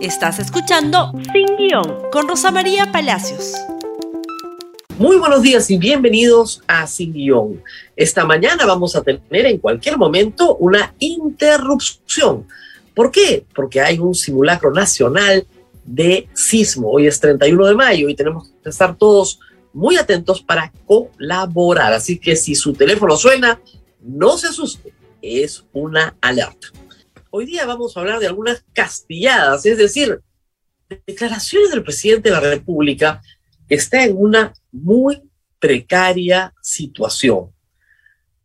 Estás escuchando Sin Guión con Rosa María Palacios. Muy buenos días y bienvenidos a Sin Guión. Esta mañana vamos a tener en cualquier momento una interrupción. ¿Por qué? Porque hay un simulacro nacional de sismo. Hoy es 31 de mayo y tenemos que estar todos muy atentos para colaborar. Así que si su teléfono suena, no se asuste, es una alerta hoy día vamos a hablar de algunas castilladas, es decir, declaraciones del presidente de la República que está en una muy precaria situación.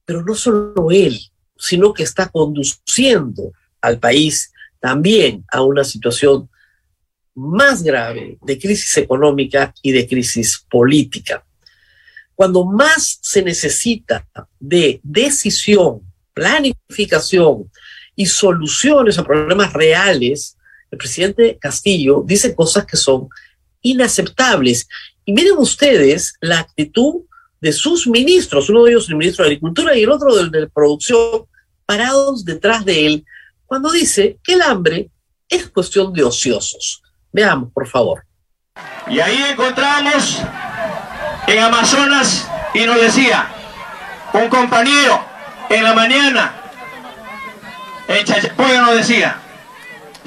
Pero no solo él, sino que está conduciendo al país también a una situación más grave de crisis económica y de crisis política. Cuando más se necesita de decisión, planificación, y soluciones a problemas reales, el presidente Castillo dice cosas que son inaceptables. Y miren ustedes la actitud de sus ministros, uno de ellos el ministro de Agricultura y el otro del de Producción, parados detrás de él, cuando dice que el hambre es cuestión de ociosos. Veamos, por favor. Y ahí encontramos en Amazonas y nos decía un compañero en la mañana Chachapoya nos decía,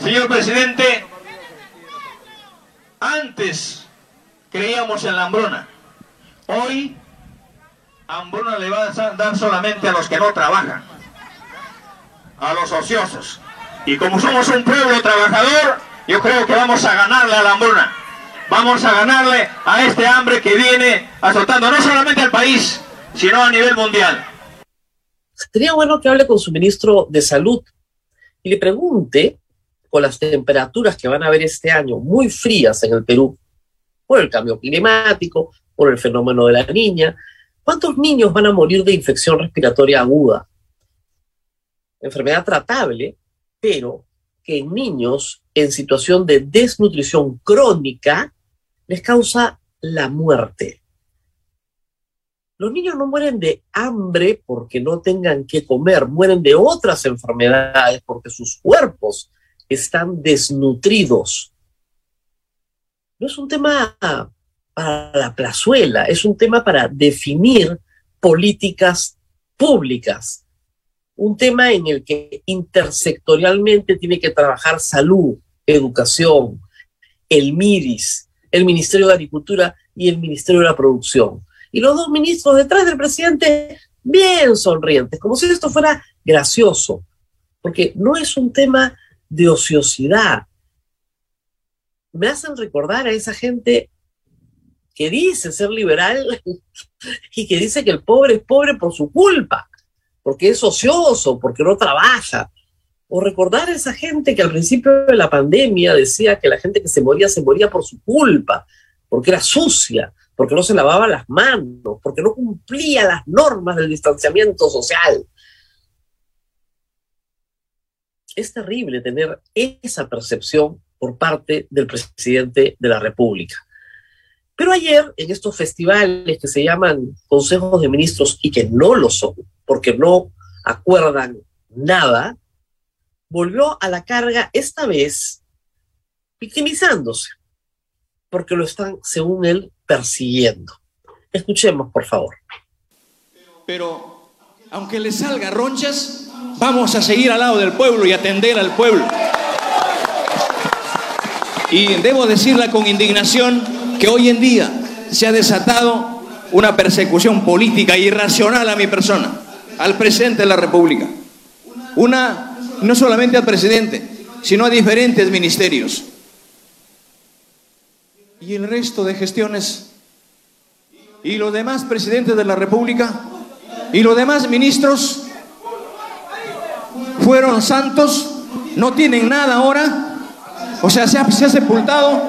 señor presidente, antes creíamos en la hambruna, hoy hambruna le va a dar solamente a los que no trabajan, a los ociosos. Y como somos un pueblo trabajador, yo creo que vamos a ganarle a la hambruna. Vamos a ganarle a este hambre que viene azotando no solamente al país, sino a nivel mundial. Sería bueno que hable con su ministro de Salud y le pregunte, con las temperaturas que van a haber este año muy frías en el Perú, por el cambio climático, por el fenómeno de la niña, ¿cuántos niños van a morir de infección respiratoria aguda? Enfermedad tratable, pero que en niños en situación de desnutrición crónica les causa la muerte. Los niños no mueren de hambre porque no tengan que comer, mueren de otras enfermedades porque sus cuerpos están desnutridos. No es un tema para la plazuela, es un tema para definir políticas públicas, un tema en el que intersectorialmente tiene que trabajar salud, educación, el MIRIS, el Ministerio de Agricultura y el Ministerio de la Producción y los dos ministros detrás del presidente bien sonrientes, como si esto fuera gracioso, porque no es un tema de ociosidad. Me hacen recordar a esa gente que dice ser liberal y que dice que el pobre es pobre por su culpa, porque es ocioso, porque no trabaja. O recordar a esa gente que al principio de la pandemia decía que la gente que se moría se moría por su culpa, porque era sucia, porque no se lavaba las manos, porque no cumplía las normas del distanciamiento social. Es terrible tener esa percepción por parte del presidente de la República. Pero ayer, en estos festivales que se llaman consejos de ministros y que no lo son, porque no acuerdan nada, volvió a la carga esta vez victimizándose, porque lo están, según él, persiguiendo. Escuchemos, por favor. Pero aunque le salga ronchas, vamos a seguir al lado del pueblo y atender al pueblo. Y debo decirla con indignación que hoy en día se ha desatado una persecución política irracional a mi persona, al presidente de la República. Una, no solamente al presidente, sino a diferentes ministerios. ¿Y el resto de gestiones? ¿Y los demás presidentes de la República? ¿Y los demás ministros? ¿Fueron santos? ¿No tienen nada ahora? O sea, se ha, se ha sepultado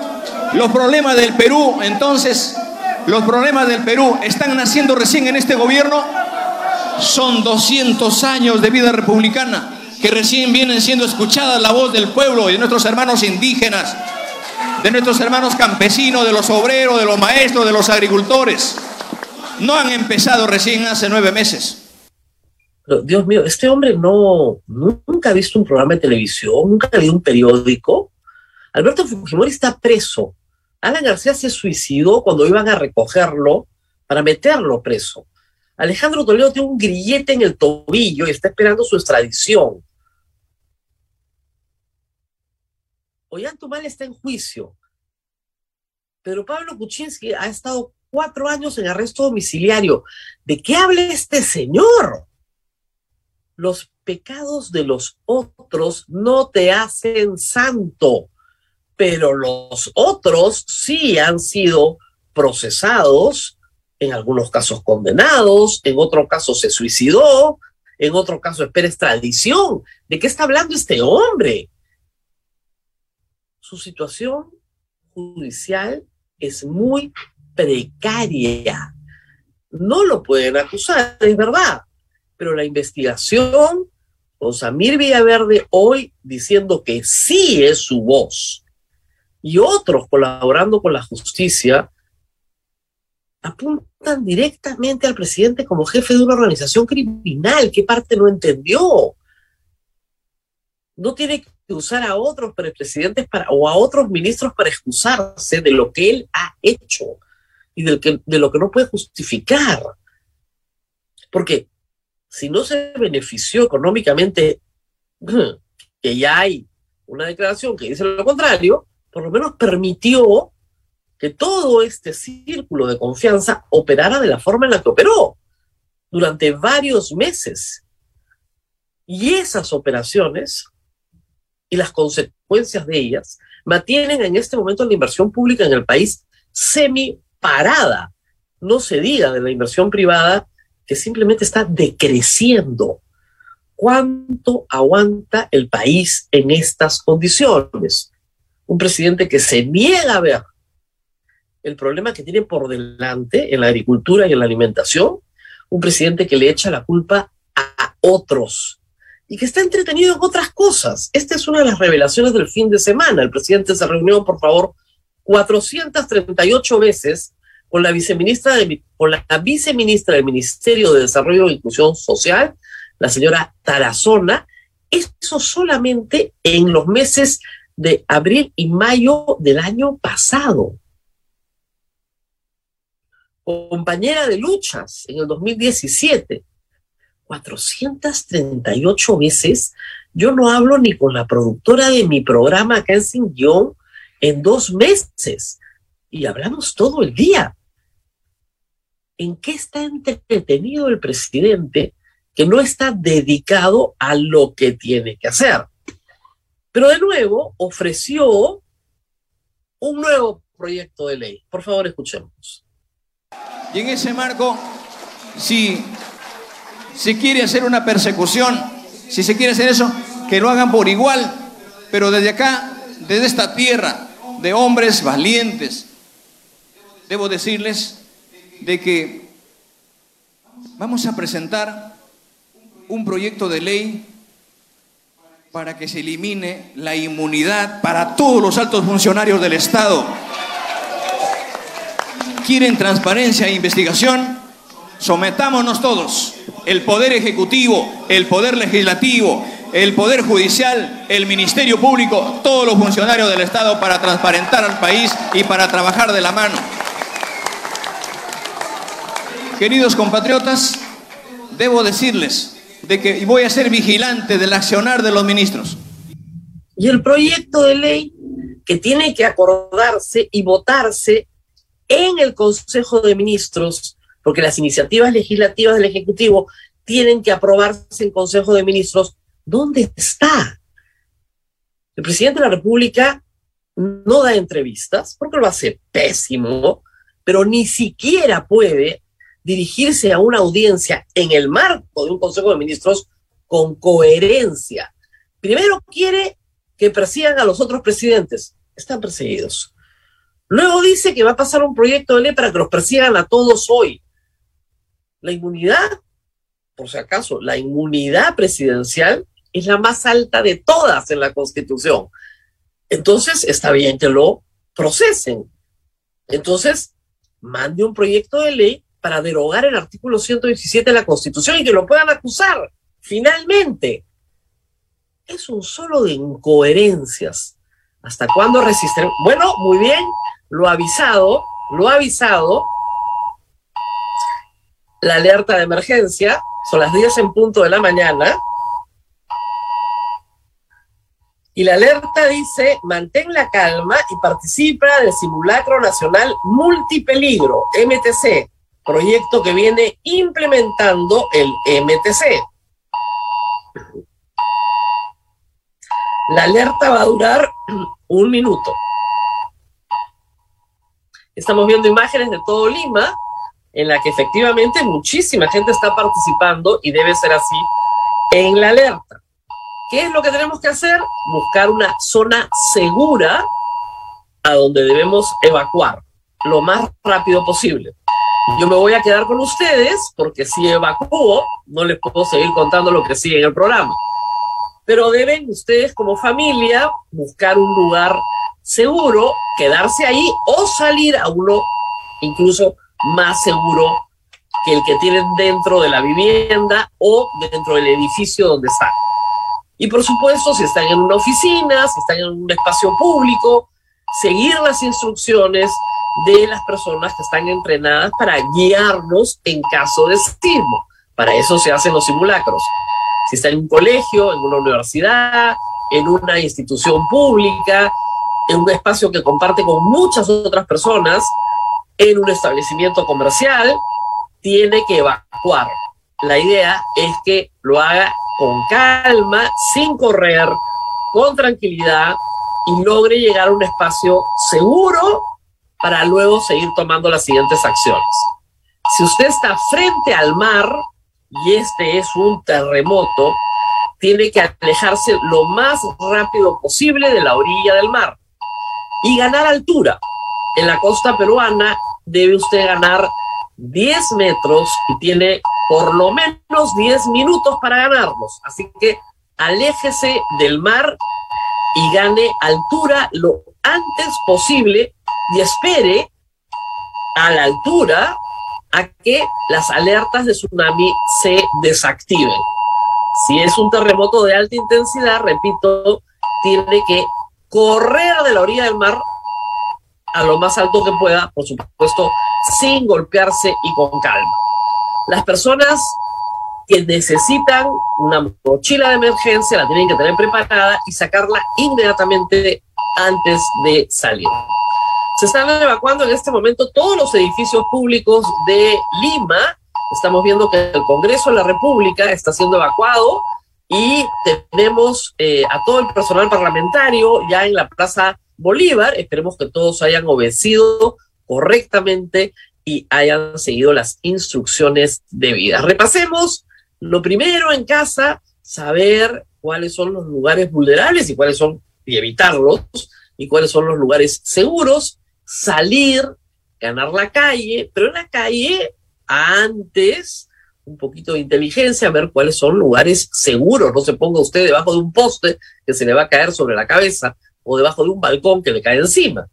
los problemas del Perú. Entonces, los problemas del Perú están naciendo recién en este gobierno. Son 200 años de vida republicana que recién vienen siendo escuchadas la voz del pueblo y de nuestros hermanos indígenas de nuestros hermanos campesinos, de los obreros, de los maestros, de los agricultores. No han empezado recién hace nueve meses. Dios mío, este hombre no, nunca ha visto un programa de televisión, nunca ha leído un periódico. Alberto Fujimori está preso. Alan García se suicidó cuando iban a recogerlo para meterlo preso. Alejandro Toledo tiene un grillete en el tobillo y está esperando su extradición. Ollantumal está en juicio. Pero Pablo Kuczynski ha estado cuatro años en arresto domiciliario. ¿De qué habla este señor? Los pecados de los otros no te hacen santo, pero los otros sí han sido procesados, en algunos casos condenados, en otros casos se suicidó, en otro caso espera extradición. ¿De qué está hablando este hombre? Su situación judicial es muy precaria. No lo pueden acusar, es verdad, pero la investigación con Samir Villaverde hoy diciendo que sí es su voz y otros colaborando con la justicia apuntan directamente al presidente como jefe de una organización criminal. ¿Qué parte no entendió? No tiene que usar a otros presidentes para, o a otros ministros para excusarse de lo que él ha hecho y de lo que no puede justificar. Porque si no se benefició económicamente, que ya hay una declaración que dice lo contrario, por lo menos permitió que todo este círculo de confianza operara de la forma en la que operó durante varios meses. Y esas operaciones y las consecuencias de ellas mantienen en este momento la inversión pública en el país semi parada. No se diga de la inversión privada que simplemente está decreciendo. ¿Cuánto aguanta el país en estas condiciones? Un presidente que se niega a ver el problema que tiene por delante en la agricultura y en la alimentación, un presidente que le echa la culpa a otros y que está entretenido en otras cosas. Esta es una de las revelaciones del fin de semana. El presidente se reunió, por favor, 438 veces con la viceministra, de, con la viceministra del Ministerio de Desarrollo e Inclusión Social, la señora Tarazona, eso solamente en los meses de abril y mayo del año pasado. Compañera de luchas en el 2017, 438 veces. Yo no hablo ni con la productora de mi programa acá en en dos meses y hablamos todo el día. ¿En qué está entretenido el presidente que no está dedicado a lo que tiene que hacer? Pero de nuevo ofreció un nuevo proyecto de ley. Por favor, escuchemos. Y en ese marco, si se quiere hacer una persecución, si se quiere hacer eso, que lo hagan por igual, pero desde acá, desde esta tierra, de hombres valientes. Debo decirles de que vamos a presentar un proyecto de ley para que se elimine la inmunidad para todos los altos funcionarios del Estado. ¿Quieren transparencia e investigación? Sometámonos todos, el Poder Ejecutivo, el Poder Legislativo, el Poder Judicial, el Ministerio Público, todos los funcionarios del Estado para transparentar al país y para trabajar de la mano. Queridos compatriotas, debo decirles de que voy a ser vigilante del accionar de los ministros. Y el proyecto de ley que tiene que acordarse y votarse en el Consejo de Ministros, porque las iniciativas legislativas del Ejecutivo tienen que aprobarse en Consejo de Ministros ¿Dónde está? El presidente de la República no da entrevistas porque lo hace pésimo, pero ni siquiera puede dirigirse a una audiencia en el marco de un Consejo de Ministros con coherencia. Primero quiere que persigan a los otros presidentes. Están perseguidos. Luego dice que va a pasar un proyecto de ley para que los persigan a todos hoy. La inmunidad, por si acaso, la inmunidad presidencial es la más alta de todas en la Constitución. Entonces, está bien que lo procesen. Entonces, mande un proyecto de ley para derogar el artículo 117 de la Constitución y que lo puedan acusar. Finalmente, es un solo de incoherencias ¿Hasta cuándo resistiremos? Bueno, muy bien, lo ha avisado, lo ha avisado la alerta de emergencia, son las 10 en punto de la mañana, y la alerta dice, mantén la calma y participa del simulacro nacional multipeligro, MTC, proyecto que viene implementando el MTC. La alerta va a durar un minuto. Estamos viendo imágenes de todo Lima, en la que efectivamente muchísima gente está participando y debe ser así en la alerta. ¿Qué es lo que tenemos que hacer? Buscar una zona segura a donde debemos evacuar lo más rápido posible. Yo me voy a quedar con ustedes porque si evacúo no les puedo seguir contando lo que sigue en el programa. Pero deben ustedes como familia buscar un lugar seguro, quedarse ahí o salir a uno incluso más seguro que el que tienen dentro de la vivienda o dentro del edificio donde están. Y por supuesto, si están en una oficina, si están en un espacio público, seguir las instrucciones de las personas que están entrenadas para guiarnos en caso de sismo. Para eso se hacen los simulacros. Si está en un colegio, en una universidad, en una institución pública, en un espacio que comparte con muchas otras personas, en un establecimiento comercial, tiene que evacuar. La idea es que lo haga con calma, sin correr, con tranquilidad y logre llegar a un espacio seguro para luego seguir tomando las siguientes acciones. Si usted está frente al mar y este es un terremoto, tiene que alejarse lo más rápido posible de la orilla del mar y ganar altura. En la costa peruana debe usted ganar 10 metros y tiene por lo menos 10 minutos para ganarlos. Así que aléjese del mar y gane altura lo antes posible y espere a la altura a que las alertas de tsunami se desactiven. Si es un terremoto de alta intensidad, repito, tiene que correr de la orilla del mar a lo más alto que pueda, por supuesto, sin golpearse y con calma. Las personas que necesitan una mochila de emergencia la tienen que tener preparada y sacarla inmediatamente antes de salir. Se están evacuando en este momento todos los edificios públicos de Lima. Estamos viendo que el Congreso de la República está siendo evacuado y tenemos eh, a todo el personal parlamentario ya en la Plaza Bolívar. Esperemos que todos hayan obedecido correctamente y hayan seguido las instrucciones debidas. Repasemos lo primero en casa, saber cuáles son los lugares vulnerables y cuáles son, y evitarlos, y cuáles son los lugares seguros, salir, ganar la calle, pero en la calle antes un poquito de inteligencia, ver cuáles son lugares seguros. No se ponga usted debajo de un poste que se le va a caer sobre la cabeza o debajo de un balcón que le cae encima.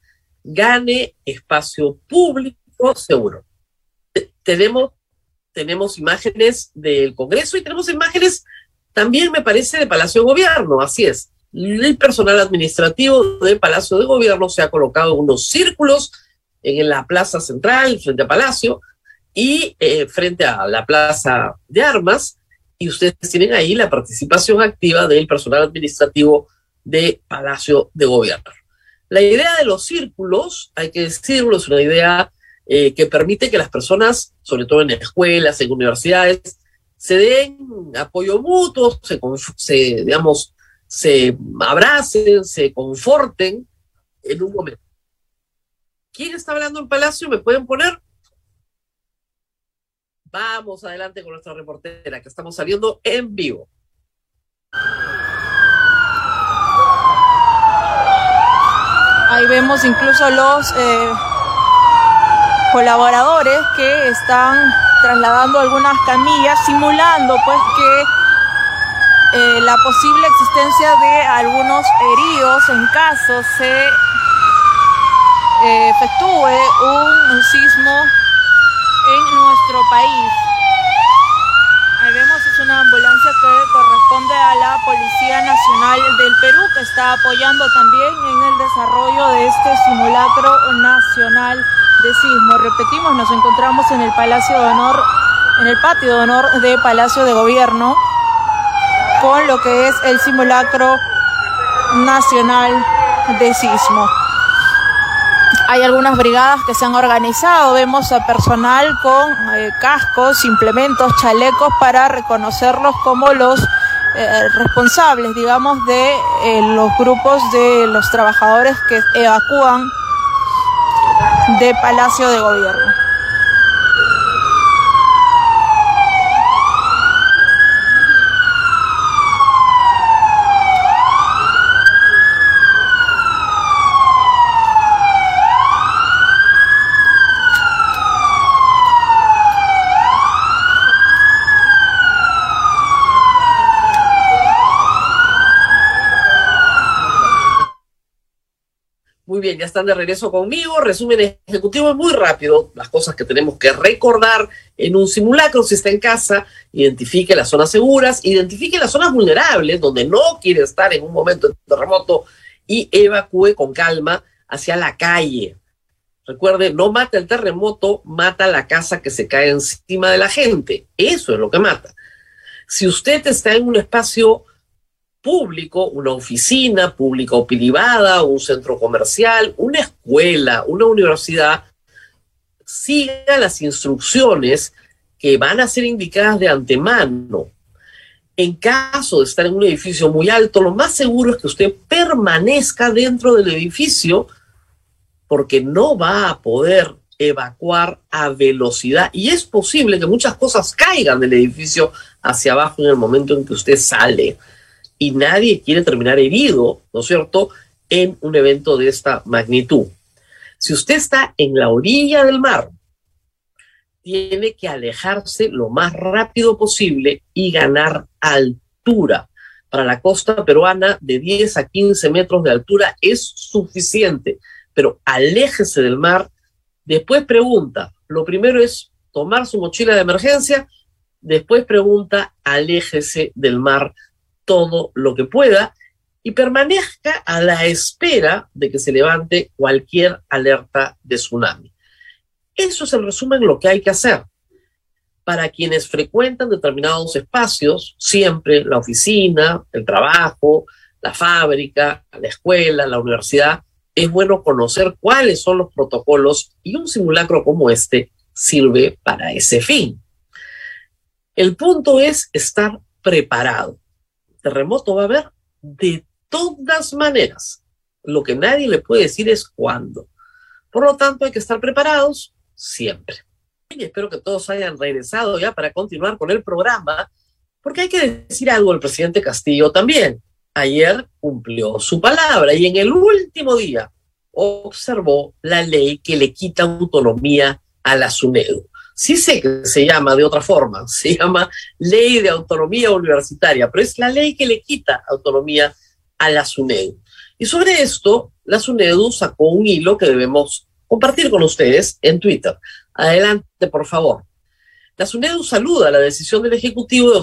Gane espacio público seguro. Tenemos, tenemos imágenes del Congreso y tenemos imágenes también, me parece, de Palacio de Gobierno, así es. El personal administrativo del Palacio de Gobierno se ha colocado unos círculos en la plaza central, frente a Palacio, y eh, frente a la plaza de armas, y ustedes tienen ahí la participación activa del personal administrativo de Palacio de Gobierno. La idea de los círculos, hay que decirlo, es una idea eh, que permite que las personas, sobre todo en escuelas, en universidades, se den apoyo mutuo, se, se, digamos, se abracen, se conforten en un momento. ¿Quién está hablando en Palacio? ¿Me pueden poner? Vamos adelante con nuestra reportera, que estamos saliendo en vivo. Ahí vemos incluso los eh, colaboradores que están trasladando algunas camillas, simulando pues que eh, la posible existencia de algunos heridos en caso se eh, efectúe un sismo en nuestro país. Ahí vemos es una ambulancia que corresponde a la Policía Nacional del Perú que está apoyando también en el desarrollo este simulacro nacional de sismo. Repetimos, nos encontramos en el Palacio de Honor, en el patio de honor de Palacio de Gobierno, con lo que es el simulacro nacional de sismo. Hay algunas brigadas que se han organizado, vemos a personal con eh, cascos, implementos, chalecos para reconocerlos como los eh, responsables, digamos, de eh, los grupos de los trabajadores que evacúan de Palacio de Gobierno. Bien, ya están de regreso conmigo. Resumen ejecutivo muy rápido, las cosas que tenemos que recordar en un simulacro si está en casa, identifique las zonas seguras, identifique las zonas vulnerables donde no quiere estar en un momento de terremoto y evacúe con calma hacia la calle. Recuerde, no mata el terremoto, mata la casa que se cae encima de la gente. Eso es lo que mata. Si usted está en un espacio público, una oficina pública o privada, un centro comercial, una escuela, una universidad, siga las instrucciones que van a ser indicadas de antemano. En caso de estar en un edificio muy alto, lo más seguro es que usted permanezca dentro del edificio porque no va a poder evacuar a velocidad y es posible que muchas cosas caigan del edificio hacia abajo en el momento en que usted sale y nadie quiere terminar herido, ¿no es cierto?, en un evento de esta magnitud. Si usted está en la orilla del mar, tiene que alejarse lo más rápido posible y ganar altura. Para la costa peruana, de 10 a 15 metros de altura es suficiente, pero aléjese del mar. Después pregunta, lo primero es tomar su mochila de emergencia, después pregunta, aléjese del mar todo lo que pueda y permanezca a la espera de que se levante cualquier alerta de tsunami. Eso es el resumen lo que hay que hacer. Para quienes frecuentan determinados espacios, siempre la oficina, el trabajo, la fábrica, la escuela, la universidad, es bueno conocer cuáles son los protocolos y un simulacro como este sirve para ese fin. El punto es estar preparado terremoto va a haber de todas maneras. Lo que nadie le puede decir es cuándo. Por lo tanto, hay que estar preparados siempre. Y espero que todos hayan regresado ya para continuar con el programa, porque hay que decir algo al presidente Castillo también. Ayer cumplió su palabra y en el último día observó la ley que le quita autonomía a la SUNEDU sí sé que se llama de otra forma, se llama Ley de Autonomía Universitaria, pero es la ley que le quita autonomía a la SUNEDU. Y sobre esto, la SUNEDU sacó un hilo que debemos compartir con ustedes en Twitter. Adelante, por favor. La SUNEDU saluda la decisión del Ejecutivo de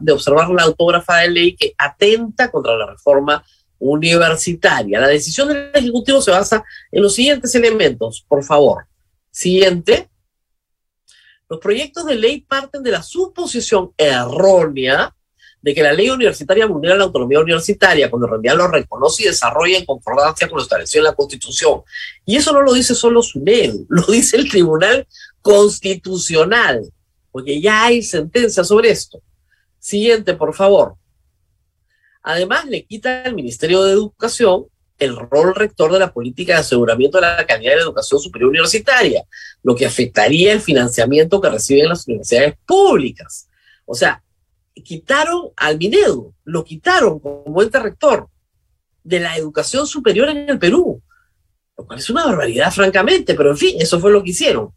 de observar la autógrafa de ley que atenta contra la reforma universitaria. La decisión del Ejecutivo se basa en los siguientes elementos, por favor. Siguiente, los proyectos de ley parten de la suposición errónea de que la ley universitaria vulnera la autonomía universitaria, cuando en realidad lo reconoce y desarrolla en concordancia con lo establecido en la Constitución. Y eso no lo dice solo SUNED, lo dice el Tribunal Constitucional, porque ya hay sentencia sobre esto. Siguiente, por favor. Además, le quita al Ministerio de Educación el rol rector de la política de aseguramiento de la calidad de la educación superior universitaria, lo que afectaría el financiamiento que reciben las universidades públicas. O sea, quitaron al Minedu, lo quitaron como ente rector de la educación superior en el Perú, lo cual es una barbaridad, francamente, pero en fin, eso fue lo que hicieron.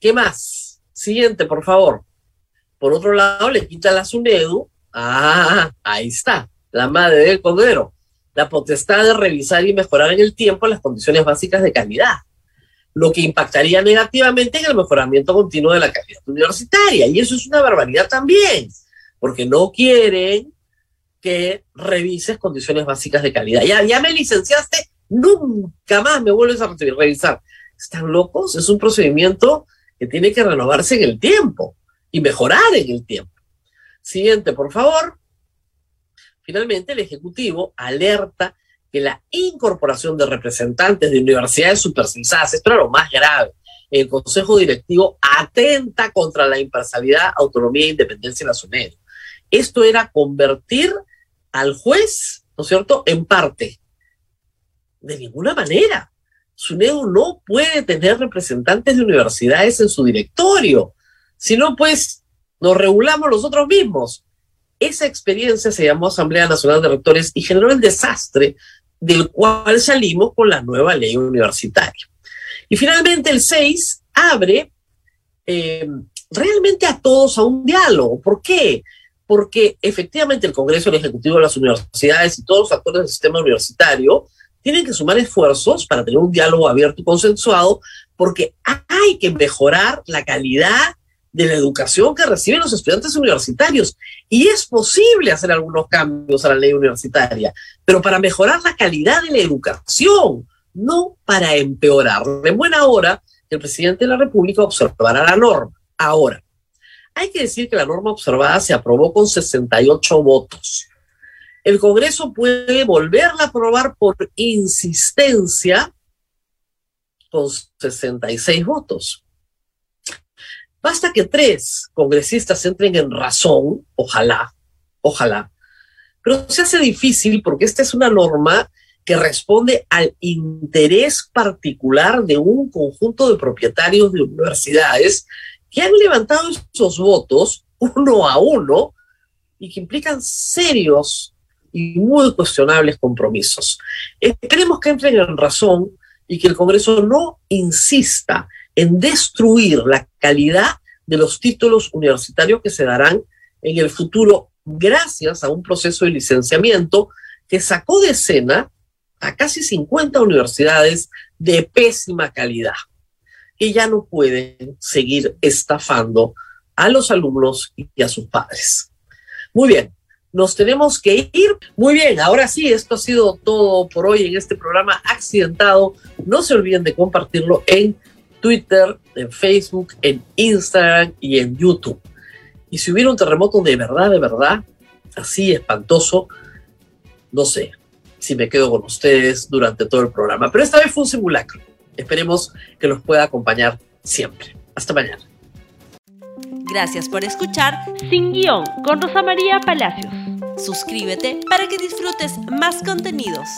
¿Qué más? Siguiente, por favor. Por otro lado, le quitan la SUNEDU. Ah, ahí está, la madre del cordero la potestad de revisar y mejorar en el tiempo las condiciones básicas de calidad, lo que impactaría negativamente en el mejoramiento continuo de la calidad universitaria. Y eso es una barbaridad también, porque no quieren que revises condiciones básicas de calidad. Ya, ya me licenciaste, nunca más me vuelves a revisar. ¿Están locos? Es un procedimiento que tiene que renovarse en el tiempo y mejorar en el tiempo. Siguiente, por favor. Finalmente, el Ejecutivo alerta que la incorporación de representantes de universidades supercisadas, esto era lo más grave, el Consejo Directivo atenta contra la imparcialidad, autonomía e independencia de la SUNED. Esto era convertir al juez, ¿no es cierto?, en parte. De ninguna manera. SUNEDU no puede tener representantes de universidades en su directorio. Si no, pues nos regulamos nosotros mismos. Esa experiencia se llamó Asamblea Nacional de Rectores y generó el desastre del cual salimos con la nueva ley universitaria. Y finalmente el 6 abre eh, realmente a todos a un diálogo. ¿Por qué? Porque efectivamente el Congreso, el Ejecutivo las universidades y todos los actores del sistema universitario tienen que sumar esfuerzos para tener un diálogo abierto y consensuado, porque hay que mejorar la calidad de la educación que reciben los estudiantes universitarios. Y es posible hacer algunos cambios a la ley universitaria, pero para mejorar la calidad de la educación, no para empeorarla. En buena hora, el presidente de la República observará la norma. Ahora, hay que decir que la norma observada se aprobó con 68 votos. El Congreso puede volverla a aprobar por insistencia con 66 votos. Basta que tres congresistas entren en razón, ojalá, ojalá, pero se hace difícil porque esta es una norma que responde al interés particular de un conjunto de propietarios de universidades que han levantado esos votos uno a uno y que implican serios y muy cuestionables compromisos. Esperemos que entren en razón y que el Congreso no insista en destruir la calidad de los títulos universitarios que se darán en el futuro gracias a un proceso de licenciamiento que sacó de escena a casi 50 universidades de pésima calidad, que ya no pueden seguir estafando a los alumnos y a sus padres. Muy bien, nos tenemos que ir. Muy bien, ahora sí, esto ha sido todo por hoy en este programa accidentado. No se olviden de compartirlo en Twitter, en Facebook, en Instagram y en YouTube. Y si hubiera un terremoto de verdad, de verdad, así espantoso, no sé si me quedo con ustedes durante todo el programa. Pero esta vez fue un simulacro. Esperemos que los pueda acompañar siempre. Hasta mañana. Gracias por escuchar Sin Guión con Rosa María Palacios. Suscríbete para que disfrutes más contenidos.